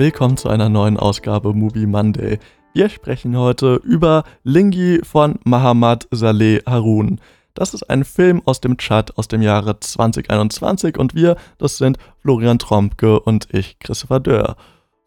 willkommen zu einer neuen Ausgabe Movie Monday. Wir sprechen heute über Lingi von Mahamad Saleh Harun. Das ist ein Film aus dem Chat aus dem Jahre 2021 und wir, das sind Florian Trompke und ich, Christopher Dörr.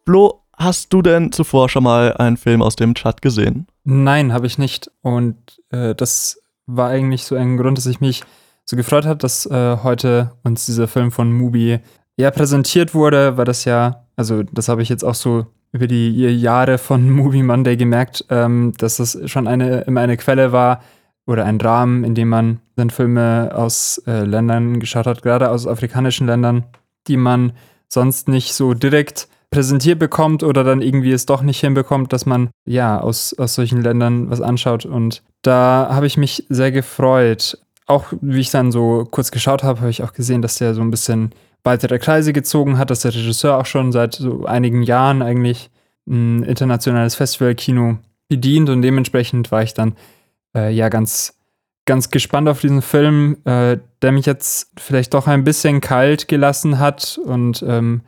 Flo, hast du denn zuvor schon mal einen Film aus dem Chat gesehen? Nein, habe ich nicht. Und äh, das war eigentlich so ein Grund, dass ich mich so gefreut habe, dass äh, heute uns dieser Film von Mubi ja präsentiert wurde, weil das ja, also das habe ich jetzt auch so über die Jahre von Movie Monday gemerkt, ähm, dass das schon eine, immer eine Quelle war oder ein Rahmen, in dem man dann Filme aus äh, Ländern geschaut hat, gerade aus afrikanischen Ländern, die man sonst nicht so direkt präsentiert bekommt oder dann irgendwie es doch nicht hinbekommt, dass man ja aus, aus solchen Ländern was anschaut. Und da habe ich mich sehr gefreut. Auch wie ich dann so kurz geschaut habe, habe ich auch gesehen, dass der so ein bisschen weitere Kreise gezogen hat, dass der Regisseur auch schon seit so einigen Jahren eigentlich ein internationales Festivalkino bedient und dementsprechend war ich dann äh, ja ganz, ganz gespannt auf diesen Film, äh, der mich jetzt vielleicht doch ein bisschen kalt gelassen hat und ähm,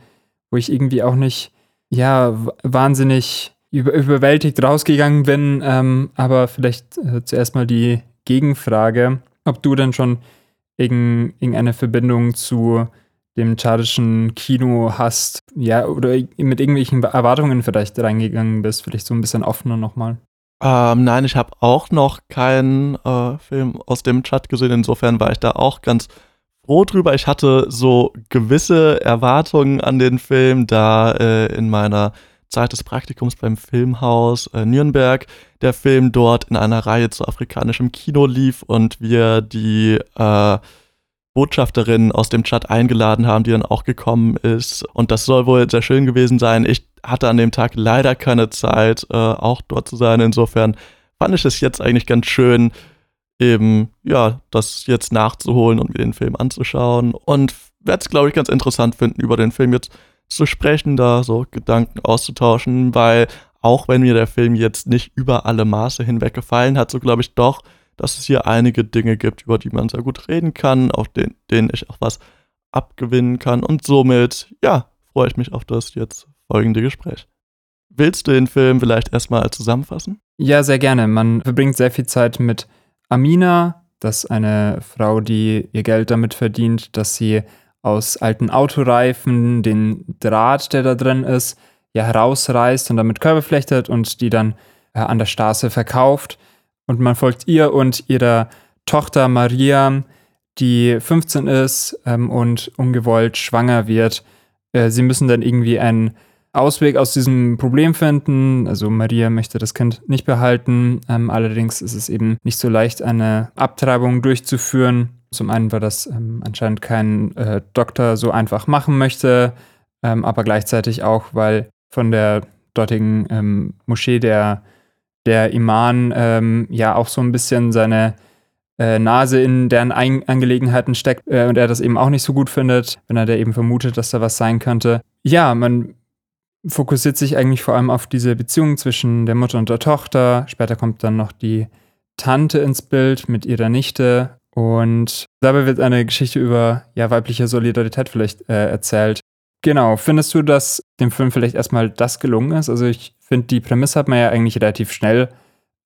wo ich irgendwie auch nicht, ja, wahnsinnig über, überwältigt rausgegangen bin. Ähm, aber vielleicht äh, zuerst mal die Gegenfrage, ob du denn schon irgendeine Verbindung zu dem tschadischen Kino hast, ja, oder mit irgendwelchen Erwartungen vielleicht reingegangen bist, vielleicht so ein bisschen offener nochmal. Ähm, nein, ich habe auch noch keinen äh, Film aus dem Chat gesehen, insofern war ich da auch ganz froh drüber. Ich hatte so gewisse Erwartungen an den Film, da äh, in meiner Zeit des Praktikums beim Filmhaus äh, Nürnberg der Film dort in einer Reihe zu afrikanischem Kino lief und wir die äh, Botschafterin aus dem Chat eingeladen haben, die dann auch gekommen ist. Und das soll wohl sehr schön gewesen sein. Ich hatte an dem Tag leider keine Zeit, äh, auch dort zu sein. Insofern fand ich es jetzt eigentlich ganz schön, eben, ja, das jetzt nachzuholen und mir den Film anzuschauen. Und werde es, glaube ich, ganz interessant finden, über den Film jetzt zu sprechen, da so Gedanken auszutauschen, weil auch wenn mir der Film jetzt nicht über alle Maße hinweg gefallen hat, so glaube ich doch, dass es hier einige Dinge gibt, über die man sehr gut reden kann, auf den, denen ich auch was abgewinnen kann. Und somit, ja, freue ich mich auf das jetzt folgende Gespräch. Willst du den Film vielleicht erstmal zusammenfassen? Ja, sehr gerne. Man verbringt sehr viel Zeit mit Amina, das ist eine Frau, die ihr Geld damit verdient, dass sie aus alten Autoreifen den Draht, der da drin ist, ja herausreißt und damit Körbe flechtet und die dann äh, an der Straße verkauft. Und man folgt ihr und ihrer Tochter Maria, die 15 ist ähm, und ungewollt schwanger wird. Äh, sie müssen dann irgendwie einen Ausweg aus diesem Problem finden. Also Maria möchte das Kind nicht behalten. Ähm, allerdings ist es eben nicht so leicht, eine Abtreibung durchzuführen. Zum einen, weil das ähm, anscheinend kein äh, Doktor so einfach machen möchte, ähm, aber gleichzeitig auch, weil von der dortigen ähm, Moschee der der Iman ähm, ja auch so ein bisschen seine äh, Nase in deren Ein Angelegenheiten steckt äh, und er das eben auch nicht so gut findet, wenn er da eben vermutet, dass da was sein könnte. Ja, man fokussiert sich eigentlich vor allem auf diese Beziehung zwischen der Mutter und der Tochter. Später kommt dann noch die Tante ins Bild mit ihrer Nichte und dabei wird eine Geschichte über ja, weibliche Solidarität vielleicht äh, erzählt. Genau, findest du, dass dem Film vielleicht erstmal das gelungen ist? Also ich finde, die Prämisse hat man ja eigentlich relativ schnell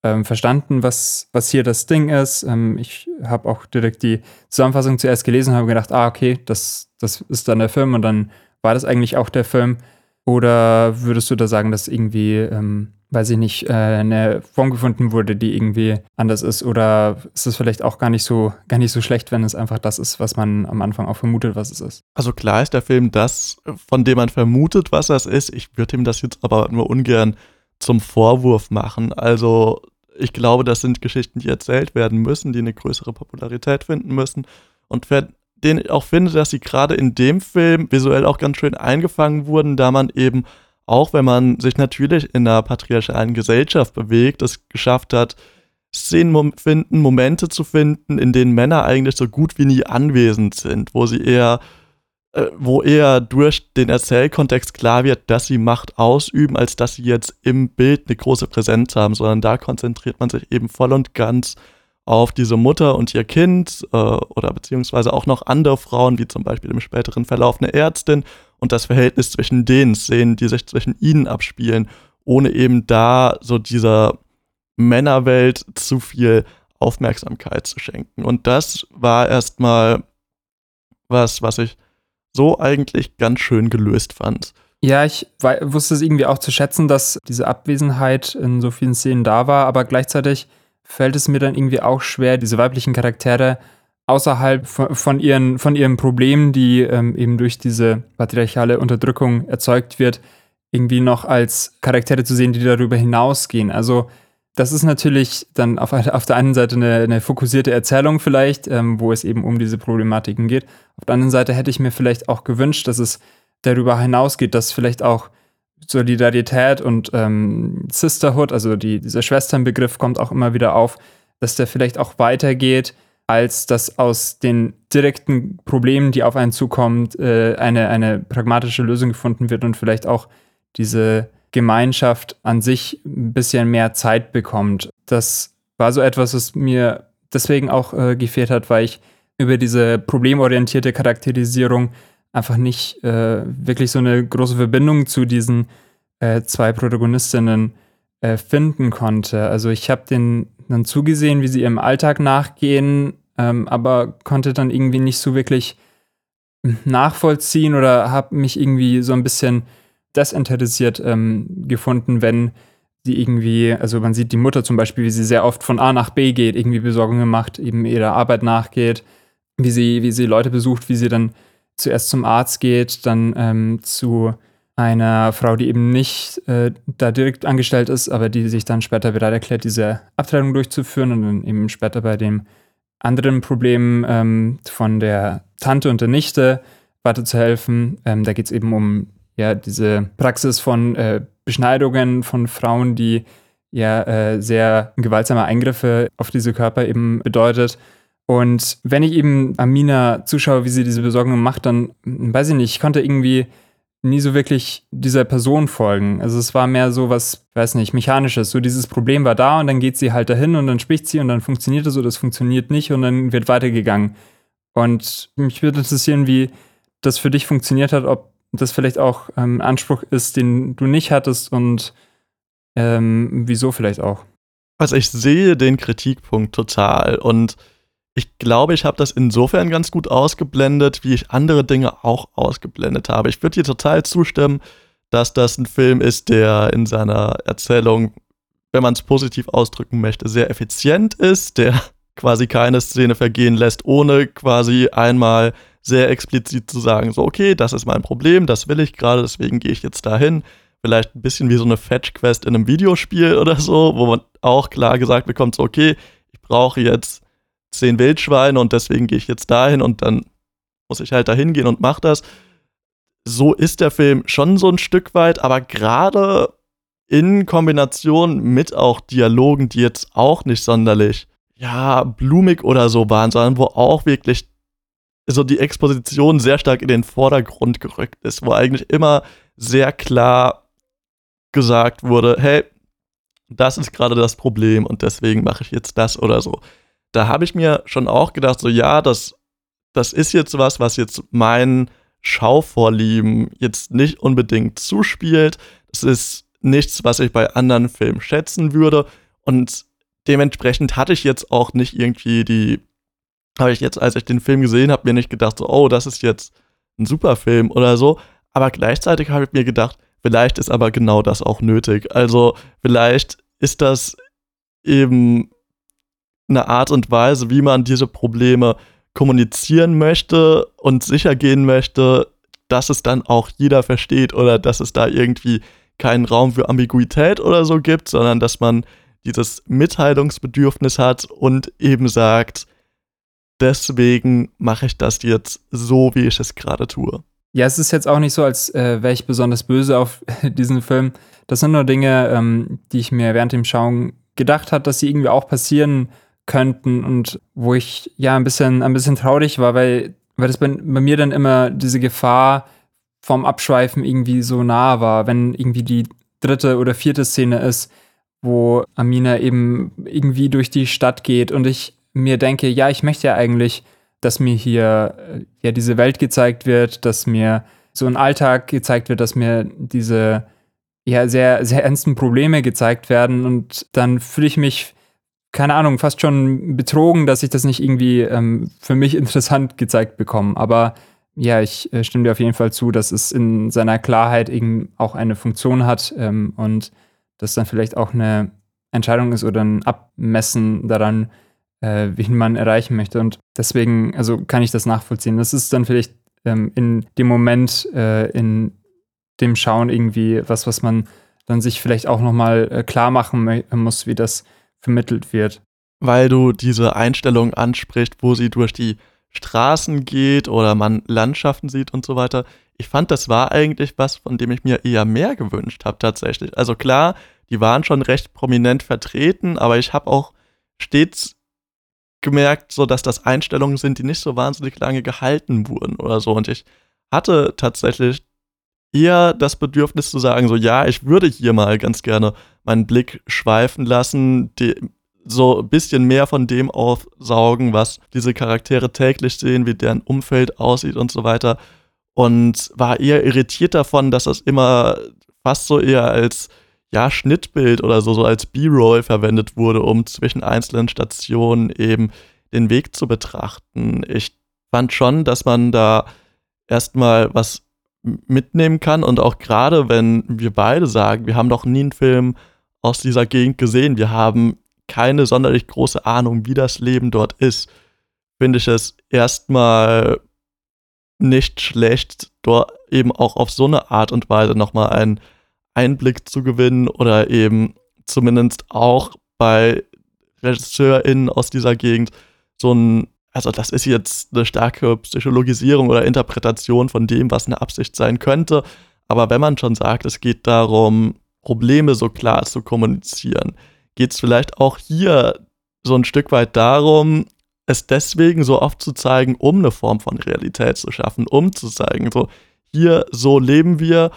ähm, verstanden, was, was hier das Ding ist. Ähm, ich habe auch direkt die Zusammenfassung zuerst gelesen und habe gedacht, ah, okay, das, das ist dann der Film und dann war das eigentlich auch der Film. Oder würdest du da sagen, dass irgendwie ähm, weiß ich nicht, äh, eine Form gefunden wurde, die irgendwie anders ist? Oder ist es vielleicht auch gar nicht so, gar nicht so schlecht, wenn es einfach das ist, was man am Anfang auch vermutet, was es ist? Also klar ist der Film das, von dem man vermutet, was das ist. Ich würde ihm das jetzt aber nur ungern zum Vorwurf machen. Also ich glaube, das sind Geschichten, die erzählt werden müssen, die eine größere Popularität finden müssen. Und den ich auch finde, dass sie gerade in dem Film visuell auch ganz schön eingefangen wurden, da man eben auch wenn man sich natürlich in einer patriarchalen Gesellschaft bewegt, es geschafft hat, Szenen finden, Momente zu finden, in denen Männer eigentlich so gut wie nie anwesend sind, wo sie eher, äh, wo eher durch den Erzählkontext klar wird, dass sie Macht ausüben, als dass sie jetzt im Bild eine große Präsenz haben, sondern da konzentriert man sich eben voll und ganz auf diese Mutter und ihr Kind äh, oder beziehungsweise auch noch andere Frauen, wie zum Beispiel im späteren Verlauf eine Ärztin und das Verhältnis zwischen den Szenen, die sich zwischen ihnen abspielen, ohne eben da so dieser Männerwelt zu viel Aufmerksamkeit zu schenken. Und das war erstmal was, was ich so eigentlich ganz schön gelöst fand. Ja, ich wusste es irgendwie auch zu schätzen, dass diese Abwesenheit in so vielen Szenen da war, aber gleichzeitig fällt es mir dann irgendwie auch schwer, diese weiblichen Charaktere außerhalb von, von ihren, von ihren Problemen, die ähm, eben durch diese patriarchale Unterdrückung erzeugt wird, irgendwie noch als Charaktere zu sehen, die darüber hinausgehen. Also das ist natürlich dann auf, auf der einen Seite eine, eine fokussierte Erzählung vielleicht, ähm, wo es eben um diese Problematiken geht. Auf der anderen Seite hätte ich mir vielleicht auch gewünscht, dass es darüber hinausgeht, dass vielleicht auch Solidarität und ähm, Sisterhood, also die, dieser Schwesternbegriff kommt auch immer wieder auf, dass der vielleicht auch weitergeht, als dass aus den direkten Problemen, die auf einen zukommen, äh, eine, eine pragmatische Lösung gefunden wird und vielleicht auch diese Gemeinschaft an sich ein bisschen mehr Zeit bekommt. Das war so etwas, was mir deswegen auch äh, gefehlt hat, weil ich über diese problemorientierte Charakterisierung einfach nicht äh, wirklich so eine große Verbindung zu diesen äh, zwei Protagonistinnen äh, finden konnte. Also ich habe den dann zugesehen, wie sie ihrem Alltag nachgehen, ähm, aber konnte dann irgendwie nicht so wirklich nachvollziehen oder habe mich irgendwie so ein bisschen desinteressiert ähm, gefunden, wenn sie irgendwie, also man sieht die Mutter zum Beispiel, wie sie sehr oft von A nach B geht, irgendwie Besorgungen macht, eben ihrer Arbeit nachgeht, wie sie, wie sie Leute besucht, wie sie dann zuerst zum Arzt geht, dann ähm, zu einer Frau, die eben nicht äh, da direkt angestellt ist, aber die sich dann später bereit erklärt, diese Abtreibung durchzuführen und dann eben später bei dem anderen Problem ähm, von der Tante und der Nichte weiterzuhelfen. Ähm, da geht es eben um ja diese Praxis von äh, Beschneidungen von Frauen, die ja äh, sehr gewaltsame Eingriffe auf diese Körper eben bedeutet. Und wenn ich eben Amina zuschaue, wie sie diese Besorgungen macht, dann hm, weiß ich nicht, ich konnte irgendwie nie so wirklich dieser Person folgen. Also es war mehr so was, weiß nicht, mechanisches. So dieses Problem war da und dann geht sie halt dahin und dann spricht sie und dann funktioniert es oder das funktioniert nicht und dann wird weitergegangen. Und mich würde interessieren, wie das für dich funktioniert hat, ob das vielleicht auch ähm, Anspruch ist, den du nicht hattest und ähm, wieso vielleicht auch. Also ich sehe den Kritikpunkt total und ich glaube, ich habe das insofern ganz gut ausgeblendet, wie ich andere Dinge auch ausgeblendet habe. Ich würde dir total zustimmen, dass das ein Film ist, der in seiner Erzählung, wenn man es positiv ausdrücken möchte, sehr effizient ist, der quasi keine Szene vergehen lässt, ohne quasi einmal sehr explizit zu sagen, so, okay, das ist mein Problem, das will ich gerade, deswegen gehe ich jetzt dahin. Vielleicht ein bisschen wie so eine Fetch-Quest in einem Videospiel oder so, wo man auch klar gesagt bekommt, so, okay, ich brauche jetzt zehn Wildschweine und deswegen gehe ich jetzt dahin und dann muss ich halt dahin gehen und mach das. So ist der Film schon so ein Stück weit, aber gerade in Kombination mit auch Dialogen, die jetzt auch nicht sonderlich, ja, blumig oder so waren, sondern wo auch wirklich so die Exposition sehr stark in den Vordergrund gerückt ist, wo eigentlich immer sehr klar gesagt wurde, hey, das ist gerade das Problem und deswegen mache ich jetzt das oder so. Da habe ich mir schon auch gedacht, so ja, das, das ist jetzt was, was jetzt meinen Schauvorlieben jetzt nicht unbedingt zuspielt. Das ist nichts, was ich bei anderen Filmen schätzen würde und dementsprechend hatte ich jetzt auch nicht irgendwie die habe ich jetzt, als ich den Film gesehen habe, mir nicht gedacht, so, oh, das ist jetzt ein super Film oder so. Aber gleichzeitig habe ich mir gedacht, vielleicht ist aber genau das auch nötig. Also vielleicht ist das eben eine Art und Weise, wie man diese Probleme kommunizieren möchte und sicher gehen möchte, dass es dann auch jeder versteht oder dass es da irgendwie keinen Raum für Ambiguität oder so gibt, sondern dass man dieses Mitteilungsbedürfnis hat und eben sagt, deswegen mache ich das jetzt so, wie ich es gerade tue. Ja, es ist jetzt auch nicht so, als äh, wäre ich besonders böse auf diesen Film. Das sind nur Dinge, ähm, die ich mir während dem Schauen gedacht habe, dass sie irgendwie auch passieren könnten und wo ich ja ein bisschen, ein bisschen traurig war, weil, weil das bei, bei mir dann immer diese Gefahr vom Abschweifen irgendwie so nah war, wenn irgendwie die dritte oder vierte Szene ist, wo Amina eben irgendwie durch die Stadt geht und ich mir denke, ja, ich möchte ja eigentlich, dass mir hier äh, ja diese Welt gezeigt wird, dass mir so ein Alltag gezeigt wird, dass mir diese ja sehr, sehr ernsten Probleme gezeigt werden und dann fühle ich mich, keine Ahnung, fast schon betrogen, dass ich das nicht irgendwie ähm, für mich interessant gezeigt bekomme. Aber ja, ich äh, stimme dir auf jeden Fall zu, dass es in seiner Klarheit eben auch eine Funktion hat ähm, und das dann vielleicht auch eine Entscheidung ist oder ein Abmessen daran, äh, wen man erreichen möchte. Und deswegen, also kann ich das nachvollziehen. Das ist dann vielleicht ähm, in dem Moment, äh, in dem Schauen irgendwie was, was man dann sich vielleicht auch nochmal äh, klar machen muss, wie das vermittelt wird. Weil du diese Einstellung ansprichst, wo sie durch die Straßen geht oder man Landschaften sieht und so weiter. Ich fand, das war eigentlich was, von dem ich mir eher mehr gewünscht habe tatsächlich. Also klar, die waren schon recht prominent vertreten, aber ich habe auch stets gemerkt, so dass das Einstellungen sind, die nicht so wahnsinnig lange gehalten wurden oder so. Und ich hatte tatsächlich eher das Bedürfnis zu sagen, so ja, ich würde hier mal ganz gerne meinen Blick schweifen lassen, die, so ein bisschen mehr von dem aufsaugen, was diese Charaktere täglich sehen, wie deren Umfeld aussieht und so weiter. Und war eher irritiert davon, dass das immer fast so eher als ja, Schnittbild oder so, so als B-Roll verwendet wurde, um zwischen einzelnen Stationen eben den Weg zu betrachten. Ich fand schon, dass man da erstmal was mitnehmen kann. Und auch gerade wenn wir beide sagen, wir haben noch nie einen Film aus dieser Gegend gesehen, wir haben keine sonderlich große Ahnung, wie das Leben dort ist, finde ich es erstmal nicht schlecht, dort eben auch auf so eine Art und Weise nochmal einen Einblick zu gewinnen oder eben zumindest auch bei RegisseurInnen aus dieser Gegend so ein, also das ist jetzt eine starke Psychologisierung oder Interpretation von dem, was eine Absicht sein könnte. Aber wenn man schon sagt, es geht darum, Probleme so klar zu kommunizieren, geht es vielleicht auch hier so ein Stück weit darum, es deswegen so oft zu zeigen, um eine Form von Realität zu schaffen, um zu zeigen, so hier, so leben wir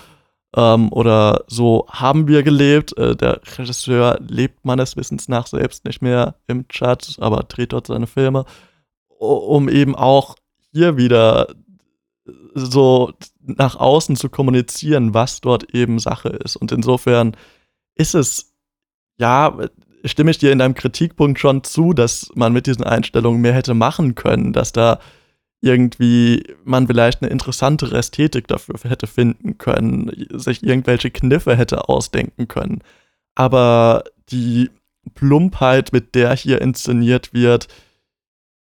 ähm, oder so haben wir gelebt. Äh, der Regisseur lebt meines Wissens nach selbst nicht mehr im Chat, aber dreht dort seine Filme, um eben auch hier wieder so nach außen zu kommunizieren, was dort eben Sache ist. Und insofern ist es, ja, stimme ich dir in deinem Kritikpunkt schon zu, dass man mit diesen Einstellungen mehr hätte machen können, dass da irgendwie man vielleicht eine interessantere Ästhetik dafür hätte finden können, sich irgendwelche Kniffe hätte ausdenken können. Aber die Plumpheit, mit der hier inszeniert wird,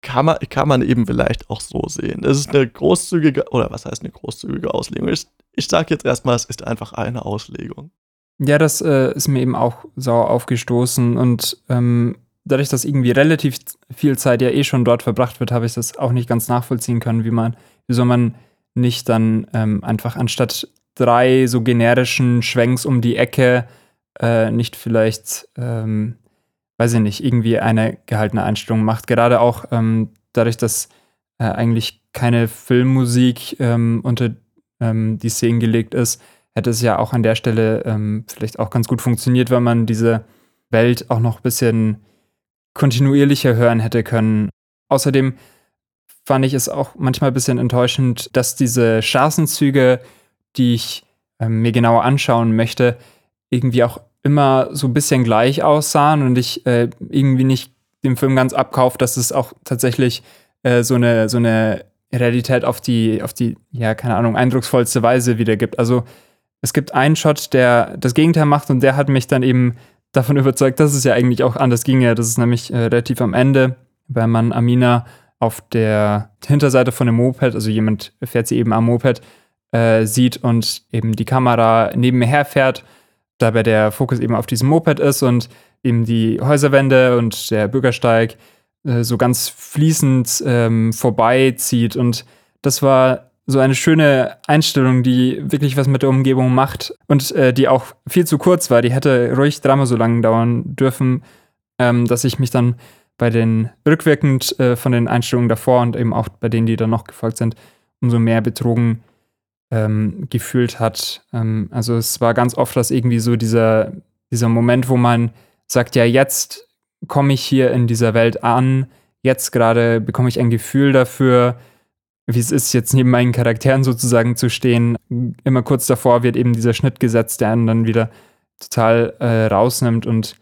kann man, kann man eben vielleicht auch so sehen. Es ist eine großzügige, oder was heißt eine großzügige Auslegung? Ich, ich sage jetzt erstmal, es ist einfach eine Auslegung. Ja, das äh, ist mir eben auch sauer aufgestoßen und ähm, dadurch, dass irgendwie relativ viel Zeit ja eh schon dort verbracht wird, habe ich das auch nicht ganz nachvollziehen können, wie man, wieso man nicht dann ähm, einfach anstatt drei so generischen Schwenks um die Ecke äh, nicht vielleicht, ähm, weiß ich nicht, irgendwie eine gehaltene Einstellung macht. Gerade auch ähm, dadurch, dass äh, eigentlich keine Filmmusik ähm, unter ähm, die Szenen gelegt ist, hätte es ja auch an der Stelle ähm, vielleicht auch ganz gut funktioniert, wenn man diese Welt auch noch ein bisschen kontinuierlicher hören hätte können. Außerdem fand ich es auch manchmal ein bisschen enttäuschend, dass diese Straßenzüge, die ich äh, mir genauer anschauen möchte, irgendwie auch immer so ein bisschen gleich aussahen und ich äh, irgendwie nicht dem Film ganz abkauft, dass es auch tatsächlich äh, so, eine, so eine Realität auf die, auf die, ja, keine Ahnung, eindrucksvollste Weise wiedergibt. Also es gibt einen Shot, der das Gegenteil macht und der hat mich dann eben davon überzeugt, dass es ja eigentlich auch anders ginge. Das ist nämlich äh, relativ am Ende, weil man Amina auf der Hinterseite von dem Moped, also jemand fährt sie eben am Moped, äh, sieht und eben die Kamera neben mir herfährt, dabei der Fokus eben auf diesem Moped ist und eben die Häuserwände und der Bürgersteig äh, so ganz fließend ähm, vorbeizieht. Und das war so eine schöne Einstellung, die wirklich was mit der Umgebung macht und äh, die auch viel zu kurz war. Die hätte ruhig dreimal so lange dauern dürfen, ähm, dass ich mich dann bei den rückwirkend äh, von den Einstellungen davor und eben auch bei denen, die dann noch gefolgt sind, umso mehr betrogen ähm, gefühlt hat. Ähm, also es war ganz oft, dass irgendwie so dieser, dieser Moment, wo man sagt, ja, jetzt komme ich hier in dieser Welt an, jetzt gerade bekomme ich ein Gefühl dafür, wie es ist, jetzt neben meinen Charakteren sozusagen zu stehen. Immer kurz davor wird eben dieser Schnitt gesetzt, der einen dann wieder total äh, rausnimmt und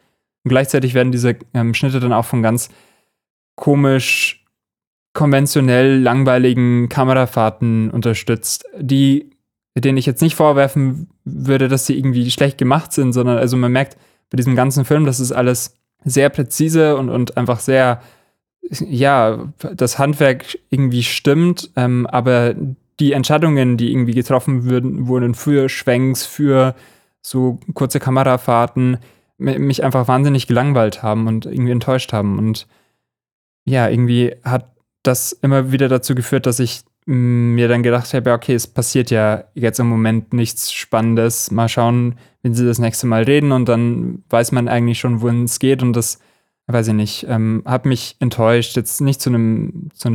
gleichzeitig werden diese ähm, Schnitte dann auch von ganz komisch konventionell langweiligen Kamerafahrten unterstützt, die denen ich jetzt nicht vorwerfen würde, dass sie irgendwie schlecht gemacht sind, sondern also man merkt bei diesem ganzen Film, das ist alles sehr präzise und, und einfach sehr, ja, das Handwerk irgendwie stimmt, ähm, aber die Entscheidungen, die irgendwie getroffen würden, wurden für Schwenks, für so kurze Kamerafahrten, mich einfach wahnsinnig gelangweilt haben und irgendwie enttäuscht haben. Und ja, irgendwie hat das immer wieder dazu geführt, dass ich mir dann gedacht habe, okay, es passiert ja jetzt im Moment nichts Spannendes. Mal schauen, wenn sie das nächste Mal reden und dann weiß man eigentlich schon, wohin es geht und das, weiß ich nicht, ähm, hat mich enttäuscht. Jetzt nicht zu einem zu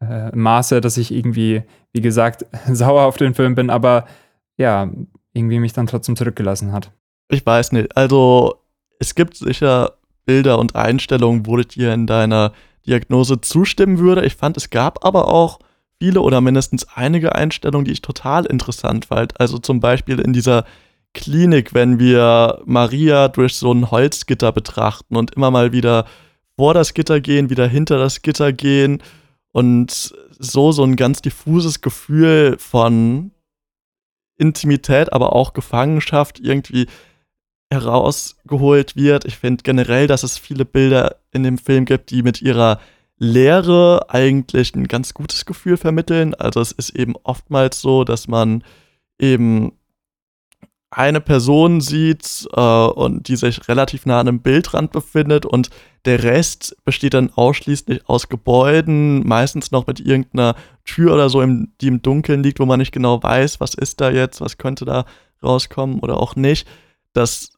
äh, Maße, dass ich irgendwie, wie gesagt, sauer auf den Film bin, aber ja, irgendwie mich dann trotzdem zurückgelassen hat. Ich weiß nicht. Also es gibt sicher Bilder und Einstellungen, wo ich dir in deiner Diagnose zustimmen würde. Ich fand, es gab aber auch viele oder mindestens einige Einstellungen, die ich total interessant fand. Also zum Beispiel in dieser Klinik, wenn wir Maria durch so ein Holzgitter betrachten und immer mal wieder vor das Gitter gehen, wieder hinter das Gitter gehen und so so ein ganz diffuses Gefühl von Intimität, aber auch Gefangenschaft irgendwie herausgeholt wird. Ich finde generell, dass es viele Bilder in dem Film gibt, die mit ihrer Lehre eigentlich ein ganz gutes Gefühl vermitteln. Also es ist eben oftmals so, dass man eben eine Person sieht äh, und die sich relativ nah an einem Bildrand befindet und der Rest besteht dann ausschließlich aus Gebäuden, meistens noch mit irgendeiner Tür oder so, im, die im Dunkeln liegt, wo man nicht genau weiß, was ist da jetzt, was könnte da rauskommen oder auch nicht. Das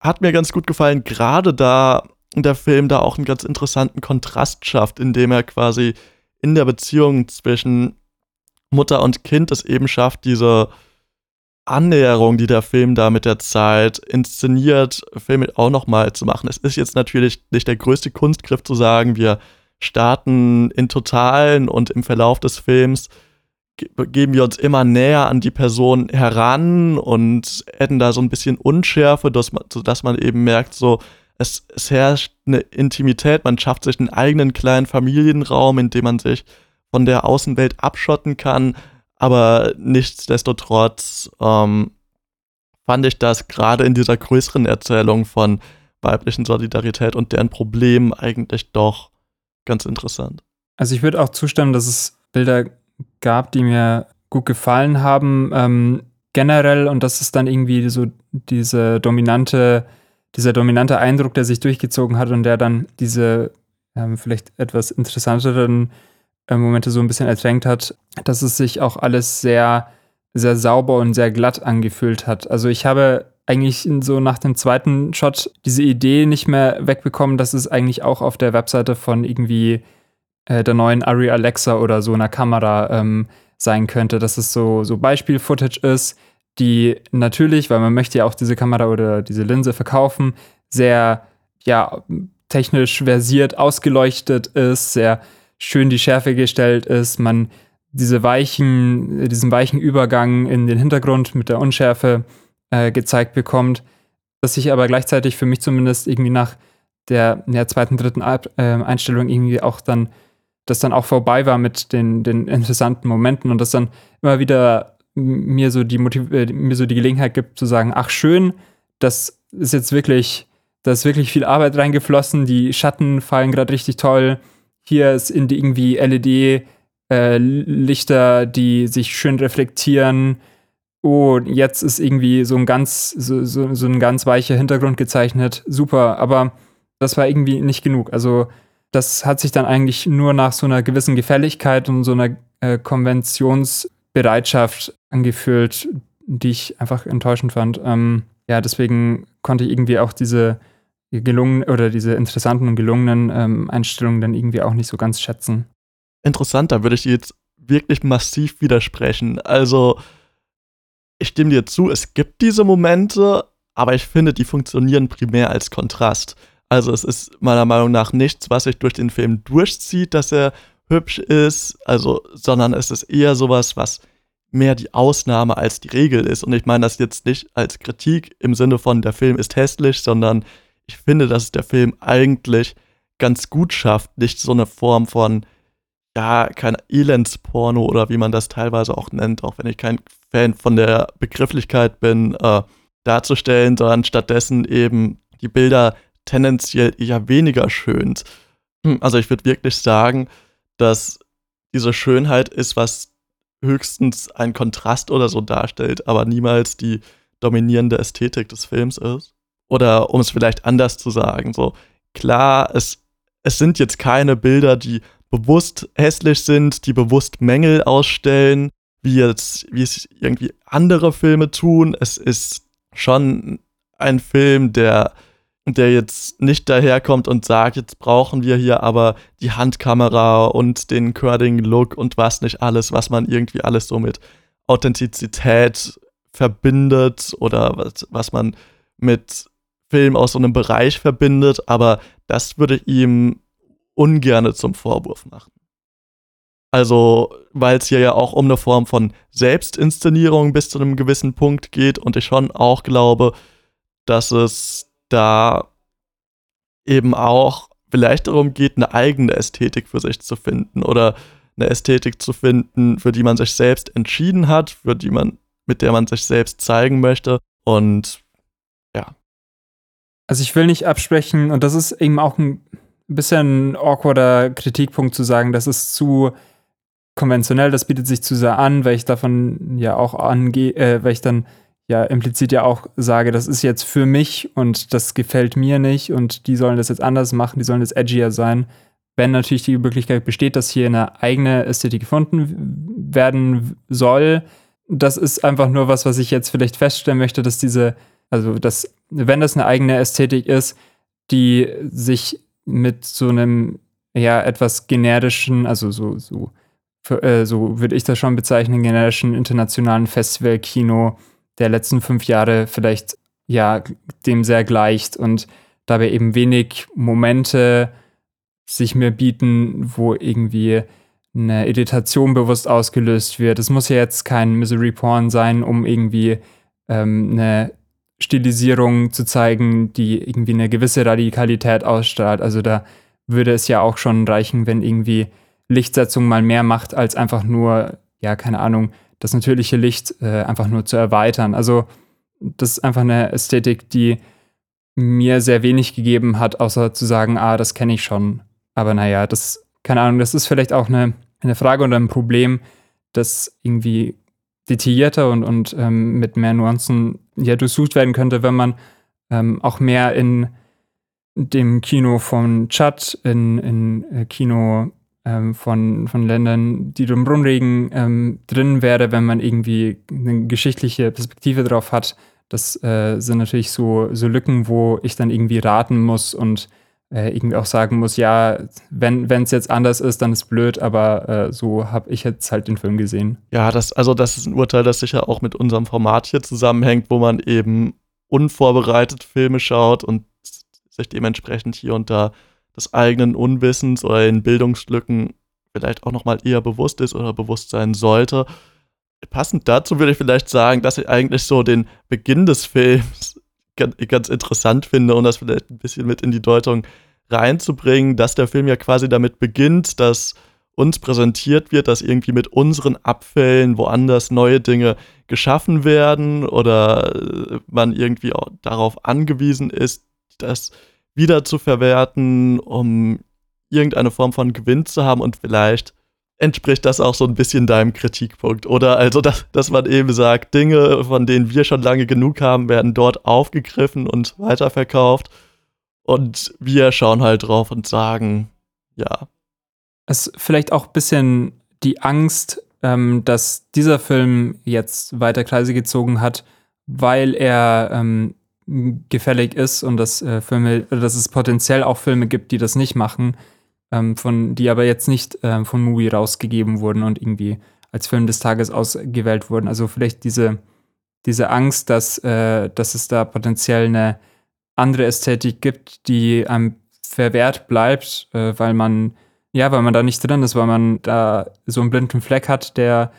hat mir ganz gut gefallen, gerade da der Film da auch einen ganz interessanten Kontrast schafft, indem er quasi in der Beziehung zwischen Mutter und Kind es eben schafft, diese Annäherung, die der Film da mit der Zeit inszeniert, Film auch nochmal zu machen. Es ist jetzt natürlich nicht der größte Kunstgriff zu sagen, wir starten in Totalen und im Verlauf des Films geben wir uns immer näher an die Person heran und hätten da so ein bisschen Unschärfe, dass man, sodass man eben merkt, so, es, es herrscht eine Intimität, man schafft sich einen eigenen kleinen Familienraum, in dem man sich von der Außenwelt abschotten kann, aber nichtsdestotrotz ähm, fand ich das gerade in dieser größeren Erzählung von weiblichen Solidarität und deren Problemen eigentlich doch ganz interessant. Also ich würde auch zustimmen, dass es Bilder gab, die mir gut gefallen haben, ähm, generell und das ist dann irgendwie so diese dominante dieser dominante Eindruck, der sich durchgezogen hat und der dann diese ähm, vielleicht etwas interessanteren äh, Momente so ein bisschen ertränkt hat, dass es sich auch alles sehr, sehr sauber und sehr glatt angefühlt hat. Also ich habe eigentlich so nach dem zweiten Shot diese Idee nicht mehr wegbekommen, dass es eigentlich auch auf der Webseite von irgendwie äh, der neuen Ari Alexa oder so einer Kamera ähm, sein könnte, dass es so, so Beispiel-Footage ist, die natürlich, weil man möchte ja auch diese Kamera oder diese Linse verkaufen, sehr ja, technisch versiert ausgeleuchtet ist, sehr schön die Schärfe gestellt ist, man diese weichen, diesen weichen Übergang in den Hintergrund mit der Unschärfe äh, gezeigt bekommt, dass sich aber gleichzeitig für mich zumindest irgendwie nach der, der zweiten, dritten äh, Einstellung irgendwie auch dann, das dann auch vorbei war mit den, den interessanten Momenten und das dann immer wieder mir so die Motiv äh, mir so die Gelegenheit gibt zu sagen, ach schön, das ist jetzt wirklich, da ist wirklich viel Arbeit reingeflossen, die Schatten fallen gerade richtig toll. Hier ist in die irgendwie LED äh, Lichter, die sich schön reflektieren. Oh, jetzt ist irgendwie so ein ganz, so, so, so ein ganz weicher Hintergrund gezeichnet. Super, aber das war irgendwie nicht genug. Also, das hat sich dann eigentlich nur nach so einer gewissen Gefälligkeit und so einer äh, Konventionsbereitschaft angefühlt, die ich einfach enttäuschend fand. Ähm, ja, deswegen konnte ich irgendwie auch diese gelungenen oder diese interessanten und gelungenen ähm, Einstellungen dann irgendwie auch nicht so ganz schätzen. Interessant, da würde ich jetzt wirklich massiv widersprechen. Also, ich stimme dir zu, es gibt diese Momente, aber ich finde, die funktionieren primär als Kontrast. Also es ist meiner Meinung nach nichts, was sich durch den Film durchzieht, dass er hübsch ist, also, sondern es ist eher sowas, was mehr die Ausnahme als die Regel ist. Und ich meine das jetzt nicht als Kritik im Sinne von, der Film ist hässlich, sondern ich finde, dass der Film eigentlich ganz gut schafft, nicht so eine Form von, ja, kein Elendsporno oder wie man das teilweise auch nennt, auch wenn ich kein Fan von der Begrifflichkeit bin, äh, darzustellen, sondern stattdessen eben die Bilder tendenziell eher weniger schön. Hm, also ich würde wirklich sagen, dass diese Schönheit ist, was höchstens ein Kontrast oder so darstellt, aber niemals die dominierende Ästhetik des Films ist. Oder um es vielleicht anders zu sagen, so klar, es, es sind jetzt keine Bilder, die bewusst hässlich sind, die bewusst Mängel ausstellen, wie jetzt, wie es irgendwie andere Filme tun. Es ist schon ein Film, der der jetzt nicht daherkommt und sagt, jetzt brauchen wir hier aber die Handkamera und den Curling-Look und was nicht alles, was man irgendwie alles so mit Authentizität verbindet oder was, was man mit Film aus so einem Bereich verbindet, aber das würde ihm ungerne zum Vorwurf machen. Also, weil es hier ja auch um eine Form von Selbstinszenierung bis zu einem gewissen Punkt geht und ich schon auch glaube, dass es da eben auch vielleicht darum geht, eine eigene Ästhetik für sich zu finden oder eine Ästhetik zu finden, für die man sich selbst entschieden hat, für die man, mit der man sich selbst zeigen möchte. Und ja. Also ich will nicht absprechen, und das ist eben auch ein bisschen ein awkwarder Kritikpunkt zu sagen, das ist zu konventionell, das bietet sich zu sehr an, weil ich davon ja auch angehe, äh, weil ich dann ja implizit ja auch sage, das ist jetzt für mich und das gefällt mir nicht und die sollen das jetzt anders machen, die sollen jetzt edgier sein. Wenn natürlich die Möglichkeit besteht, dass hier eine eigene Ästhetik gefunden werden soll, das ist einfach nur was, was ich jetzt vielleicht feststellen möchte, dass diese, also dass, wenn das eine eigene Ästhetik ist, die sich mit so einem ja etwas generischen, also so, so, für, äh, so würde ich das schon bezeichnen, generischen internationalen Festivalkino der letzten fünf Jahre vielleicht ja dem sehr gleicht und dabei eben wenig Momente sich mir bieten, wo irgendwie eine Irritation bewusst ausgelöst wird. Es muss ja jetzt kein Misery Porn sein, um irgendwie ähm, eine Stilisierung zu zeigen, die irgendwie eine gewisse Radikalität ausstrahlt. Also da würde es ja auch schon reichen, wenn irgendwie Lichtsetzung mal mehr macht als einfach nur, ja, keine Ahnung, das natürliche Licht äh, einfach nur zu erweitern. Also das ist einfach eine Ästhetik, die mir sehr wenig gegeben hat, außer zu sagen, ah, das kenne ich schon. Aber naja, das, keine Ahnung, das ist vielleicht auch eine, eine Frage oder ein Problem, das irgendwie detaillierter und, und ähm, mit mehr Nuancen ja durchsucht werden könnte, wenn man ähm, auch mehr in dem Kino von Chad, in, in äh, Kino ähm, von, von Ländern, die im Rumregen ähm, drin wäre, wenn man irgendwie eine geschichtliche Perspektive drauf hat. Das äh, sind natürlich so, so Lücken, wo ich dann irgendwie raten muss und äh, irgendwie auch sagen muss, ja, wenn es jetzt anders ist, dann ist blöd, aber äh, so habe ich jetzt halt den Film gesehen. Ja, das, also das ist ein Urteil, das sicher auch mit unserem Format hier zusammenhängt, wo man eben unvorbereitet Filme schaut und sich dementsprechend hier und da des eigenen Unwissens oder den Bildungslücken vielleicht auch nochmal eher bewusst ist oder bewusst sein sollte. Passend dazu würde ich vielleicht sagen, dass ich eigentlich so den Beginn des Films ganz interessant finde und das vielleicht ein bisschen mit in die Deutung reinzubringen, dass der Film ja quasi damit beginnt, dass uns präsentiert wird, dass irgendwie mit unseren Abfällen woanders neue Dinge geschaffen werden oder man irgendwie auch darauf angewiesen ist, dass wieder zu verwerten, um irgendeine Form von Gewinn zu haben und vielleicht entspricht das auch so ein bisschen deinem Kritikpunkt. Oder also, dass, dass man eben sagt, Dinge, von denen wir schon lange genug haben, werden dort aufgegriffen und weiterverkauft. Und wir schauen halt drauf und sagen, ja. Es ist vielleicht auch ein bisschen die Angst, ähm, dass dieser Film jetzt weiter Kreise gezogen hat, weil er ähm, gefällig ist und dass äh, Filme, dass es potenziell auch Filme gibt, die das nicht machen, ähm, von, die aber jetzt nicht ähm, von Movie rausgegeben wurden und irgendwie als Film des Tages ausgewählt wurden. Also vielleicht diese, diese Angst, dass, äh, dass es da potenziell eine andere Ästhetik gibt, die einem verwehrt bleibt, äh, weil man, ja, weil man da nicht drin ist, weil man da so einen blinden Fleck hat, der,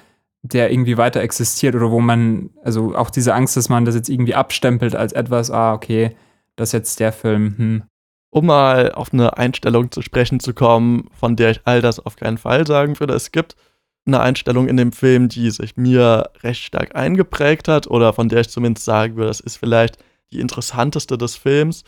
der irgendwie weiter existiert oder wo man, also auch diese Angst, dass man das jetzt irgendwie abstempelt als etwas, ah, okay, das ist jetzt der Film, hm. Um mal auf eine Einstellung zu sprechen zu kommen, von der ich all das auf keinen Fall sagen würde. Es gibt eine Einstellung in dem Film, die sich mir recht stark eingeprägt hat oder von der ich zumindest sagen würde, das ist vielleicht die interessanteste des Films.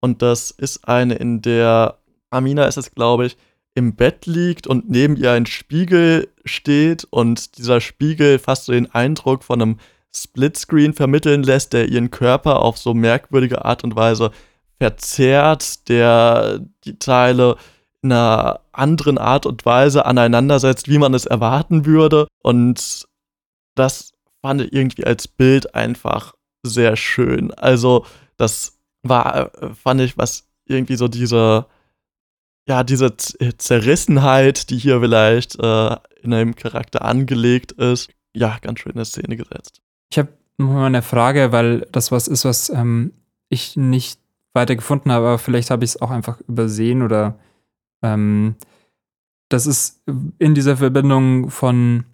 Und das ist eine, in der Amina ist es, glaube ich, im Bett liegt und neben ihr ein Spiegel steht und dieser Spiegel fast so den Eindruck von einem Splitscreen vermitteln lässt, der ihren Körper auf so merkwürdige Art und Weise verzerrt, der die Teile in einer anderen Art und Weise aneinandersetzt, wie man es erwarten würde. Und das fand ich irgendwie als Bild einfach sehr schön. Also, das war, fand ich, was irgendwie so diese, ja, diese Zerrissenheit, die hier vielleicht äh, in einem Charakter angelegt ist, ja, ganz schön in Szene gesetzt. Ich habe noch mal eine Frage, weil das was ist, was ähm, ich nicht weiter gefunden habe, aber vielleicht habe ich es auch einfach übersehen oder ähm, das ist in dieser Verbindung von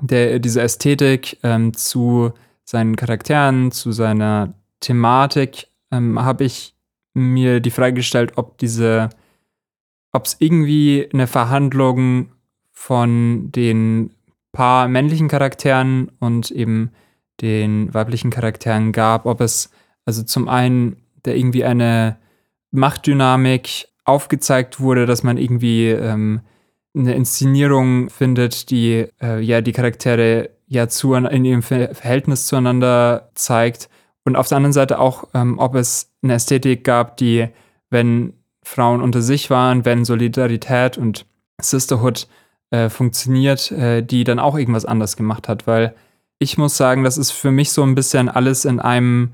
der, dieser Ästhetik ähm, zu seinen Charakteren, zu seiner Thematik, ähm, habe ich mir die Frage gestellt, ob diese, ob es irgendwie eine Verhandlung von den paar männlichen Charakteren und eben den weiblichen Charakteren gab, ob es also zum einen der irgendwie eine Machtdynamik aufgezeigt wurde, dass man irgendwie ähm, eine Inszenierung findet, die äh, ja die Charaktere ja zu, in ihrem Verhältnis zueinander zeigt. Und auf der anderen Seite auch, ähm, ob es eine Ästhetik gab, die, wenn Frauen unter sich waren, wenn Solidarität und Sisterhood äh, funktioniert, äh, die dann auch irgendwas anders gemacht hat. Weil ich muss sagen, das ist für mich so ein bisschen alles in einem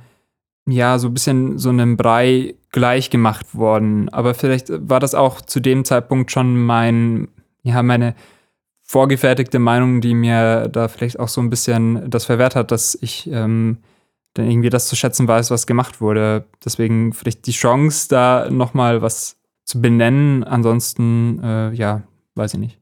ja, so ein bisschen so einem Brei gleich gemacht worden. Aber vielleicht war das auch zu dem Zeitpunkt schon mein, ja, meine vorgefertigte Meinung, die mir da vielleicht auch so ein bisschen das verwehrt hat, dass ich ähm, dann irgendwie das zu schätzen weiß, was gemacht wurde. Deswegen vielleicht die Chance, da nochmal was zu benennen. Ansonsten, äh, ja, weiß ich nicht.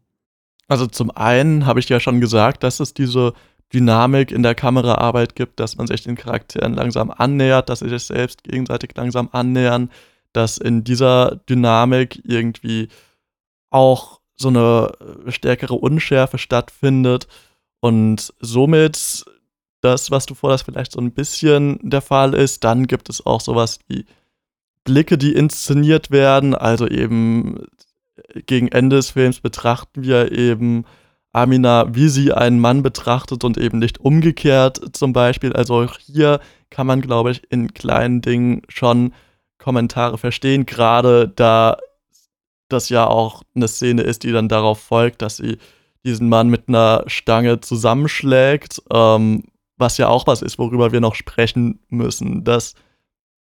Also zum einen habe ich ja schon gesagt, dass es diese Dynamik in der Kameraarbeit gibt, dass man sich den Charakteren langsam annähert, dass sie sich selbst gegenseitig langsam annähern, dass in dieser Dynamik irgendwie auch so eine stärkere Unschärfe stattfindet und somit das, was du vorhast, vielleicht so ein bisschen der Fall ist. Dann gibt es auch sowas wie Blicke, die inszeniert werden, also eben gegen Ende des Films betrachten wir eben Amina, wie sie einen Mann betrachtet und eben nicht umgekehrt zum Beispiel. Also auch hier kann man, glaube ich, in kleinen Dingen schon Kommentare verstehen, gerade da das ja auch eine Szene ist, die dann darauf folgt, dass sie diesen Mann mit einer Stange zusammenschlägt, ähm, was ja auch was ist, worüber wir noch sprechen müssen, dass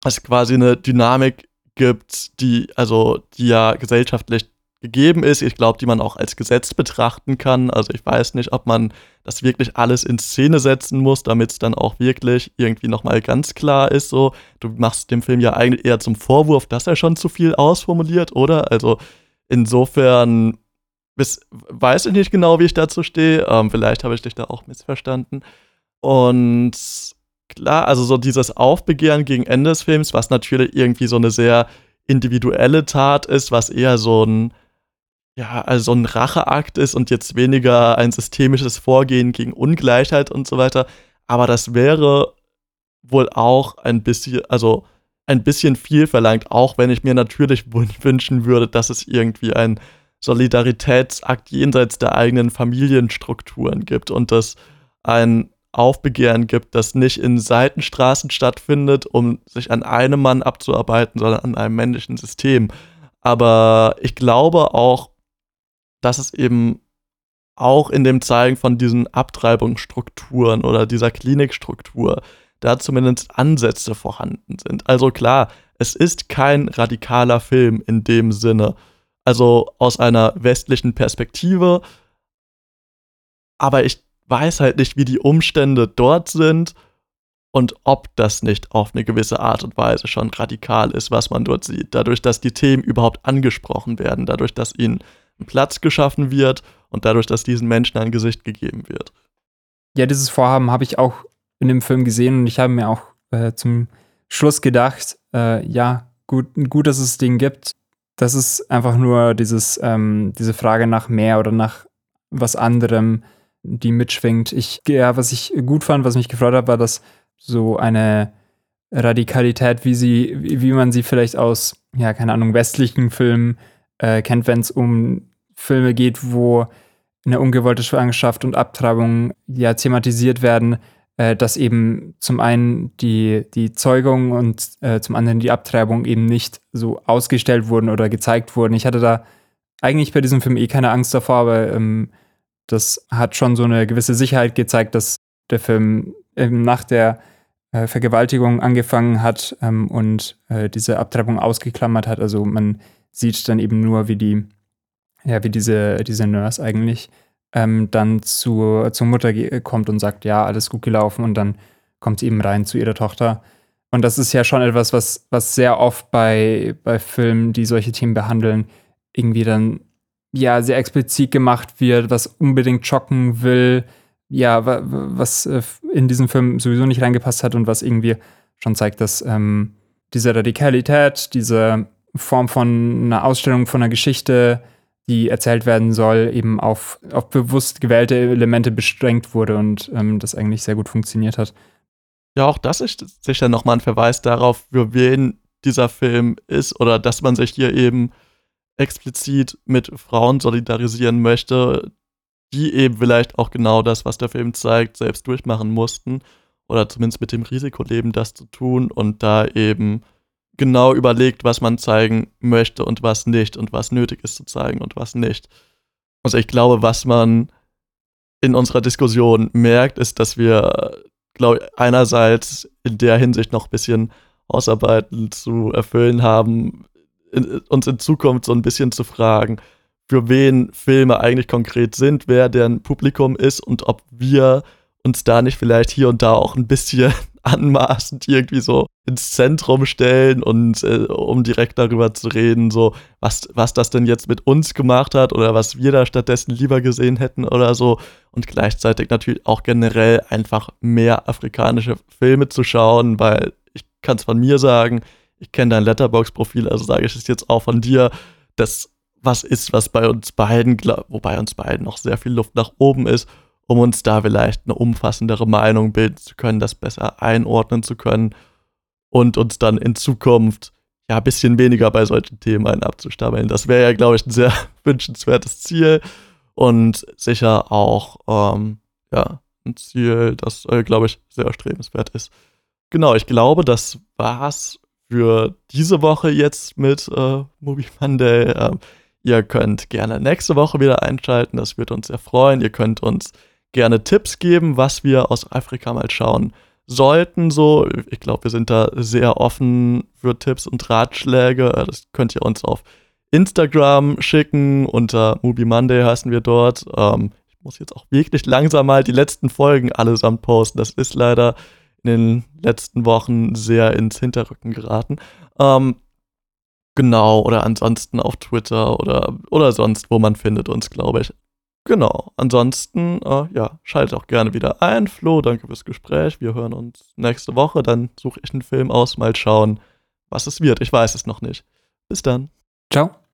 es quasi eine Dynamik gibt, die also die ja gesellschaftlich gegeben ist, ich glaube, die man auch als Gesetz betrachten kann. Also ich weiß nicht, ob man das wirklich alles in Szene setzen muss, damit es dann auch wirklich irgendwie nochmal ganz klar ist. So, du machst dem Film ja eigentlich eher zum Vorwurf, dass er schon zu viel ausformuliert, oder? Also insofern bis, weiß ich nicht genau, wie ich dazu stehe. Ähm, vielleicht habe ich dich da auch missverstanden. Und klar, also so dieses Aufbegehren gegen Ende des Films, was natürlich irgendwie so eine sehr individuelle Tat ist, was eher so ein ja, also ein Racheakt ist und jetzt weniger ein systemisches Vorgehen gegen Ungleichheit und so weiter. Aber das wäre wohl auch ein bisschen, also ein bisschen viel verlangt, auch wenn ich mir natürlich wünschen würde, dass es irgendwie ein Solidaritätsakt jenseits der eigenen Familienstrukturen gibt und dass ein Aufbegehren gibt, das nicht in Seitenstraßen stattfindet, um sich an einem Mann abzuarbeiten, sondern an einem männlichen System. Aber ich glaube auch, dass es eben auch in dem Zeigen von diesen Abtreibungsstrukturen oder dieser Klinikstruktur da zumindest Ansätze vorhanden sind. Also klar, es ist kein radikaler Film in dem Sinne, also aus einer westlichen Perspektive, aber ich weiß halt nicht, wie die Umstände dort sind und ob das nicht auf eine gewisse Art und Weise schon radikal ist, was man dort sieht. Dadurch, dass die Themen überhaupt angesprochen werden, dadurch, dass ihnen ein Platz geschaffen wird und dadurch, dass diesen Menschen ein Gesicht gegeben wird. Ja, dieses Vorhaben habe ich auch in dem Film gesehen und ich habe mir auch äh, zum Schluss gedacht, äh, ja, gut, gut, dass es den gibt. Das ist einfach nur dieses, ähm, diese Frage nach mehr oder nach was anderem, die mitschwingt. Ich, ja, was ich gut fand, was mich gefreut hat, war, dass so eine Radikalität, wie sie, wie man sie vielleicht aus, ja, keine Ahnung, westlichen Filmen äh, kennt, wenn es um Filme geht, wo eine ungewollte Schwangerschaft und Abtreibung ja thematisiert werden, äh, dass eben zum einen die, die Zeugung und äh, zum anderen die Abtreibung eben nicht so ausgestellt wurden oder gezeigt wurden. Ich hatte da eigentlich bei diesem Film eh keine Angst davor, aber ähm, das hat schon so eine gewisse Sicherheit gezeigt, dass der Film ähm, nach der äh, Vergewaltigung angefangen hat ähm, und äh, diese Abtreibung ausgeklammert hat. Also man sieht dann eben nur, wie die, ja, wie diese, diese Nurse eigentlich ähm, dann zu, zur Mutter kommt und sagt, ja, alles gut gelaufen und dann kommt sie eben rein zu ihrer Tochter. Und das ist ja schon etwas, was, was sehr oft bei, bei Filmen, die solche Themen behandeln, irgendwie dann ja sehr explizit gemacht wird, was unbedingt schocken will, ja, was äh, in diesen Film sowieso nicht reingepasst hat und was irgendwie schon zeigt, dass ähm, diese Radikalität, diese Form von einer Ausstellung, von einer Geschichte, die erzählt werden soll, eben auf, auf bewusst gewählte Elemente beschränkt wurde und ähm, das eigentlich sehr gut funktioniert hat. Ja, auch das ist sicher nochmal ein Verweis darauf, für wen dieser Film ist oder dass man sich hier eben explizit mit Frauen solidarisieren möchte, die eben vielleicht auch genau das, was der Film zeigt, selbst durchmachen mussten oder zumindest mit dem Risiko leben, das zu tun und da eben genau überlegt, was man zeigen möchte und was nicht und was nötig ist zu zeigen und was nicht. Also ich glaube, was man in unserer Diskussion merkt, ist, dass wir, glaube ich, einerseits in der Hinsicht noch ein bisschen Ausarbeiten zu erfüllen haben, in, uns in Zukunft so ein bisschen zu fragen, für wen Filme eigentlich konkret sind, wer deren Publikum ist und ob wir uns da nicht vielleicht hier und da auch ein bisschen anmaßend irgendwie so ins Zentrum stellen und äh, um direkt darüber zu reden, so was, was das denn jetzt mit uns gemacht hat oder was wir da stattdessen lieber gesehen hätten oder so. Und gleichzeitig natürlich auch generell einfach mehr afrikanische Filme zu schauen, weil ich kann es von mir sagen, ich kenne dein Letterbox-Profil, also sage ich es jetzt auch von dir, das was ist, was bei uns beiden, wobei uns beiden noch sehr viel Luft nach oben ist, um uns da vielleicht eine umfassendere Meinung bilden zu können, das besser einordnen zu können und uns dann in Zukunft ja ein bisschen weniger bei solchen Themen abzustammeln. Das wäre ja, glaube ich, ein sehr wünschenswertes Ziel und sicher auch ähm, ja, ein Ziel, das, äh, glaube ich, sehr erstrebenswert ist. Genau, ich glaube, das war's für diese Woche jetzt mit äh, Movie Monday. Ähm, ihr könnt gerne nächste Woche wieder einschalten, das würde uns sehr freuen. Ihr könnt uns gerne Tipps geben, was wir aus Afrika mal schauen sollten. So, ich glaube, wir sind da sehr offen für Tipps und Ratschläge. Das könnt ihr uns auf Instagram schicken. Unter Movie Monday heißen wir dort. Ähm, ich muss jetzt auch wirklich langsam mal die letzten Folgen allesamt posten. Das ist leider den letzten Wochen sehr ins Hinterrücken geraten. Ähm, genau, oder ansonsten auf Twitter oder, oder sonst, wo man findet uns, glaube ich. Genau, ansonsten, äh, ja, schaltet auch gerne wieder ein. Flo, danke fürs Gespräch. Wir hören uns nächste Woche. Dann suche ich einen Film aus, mal schauen, was es wird. Ich weiß es noch nicht. Bis dann. Ciao.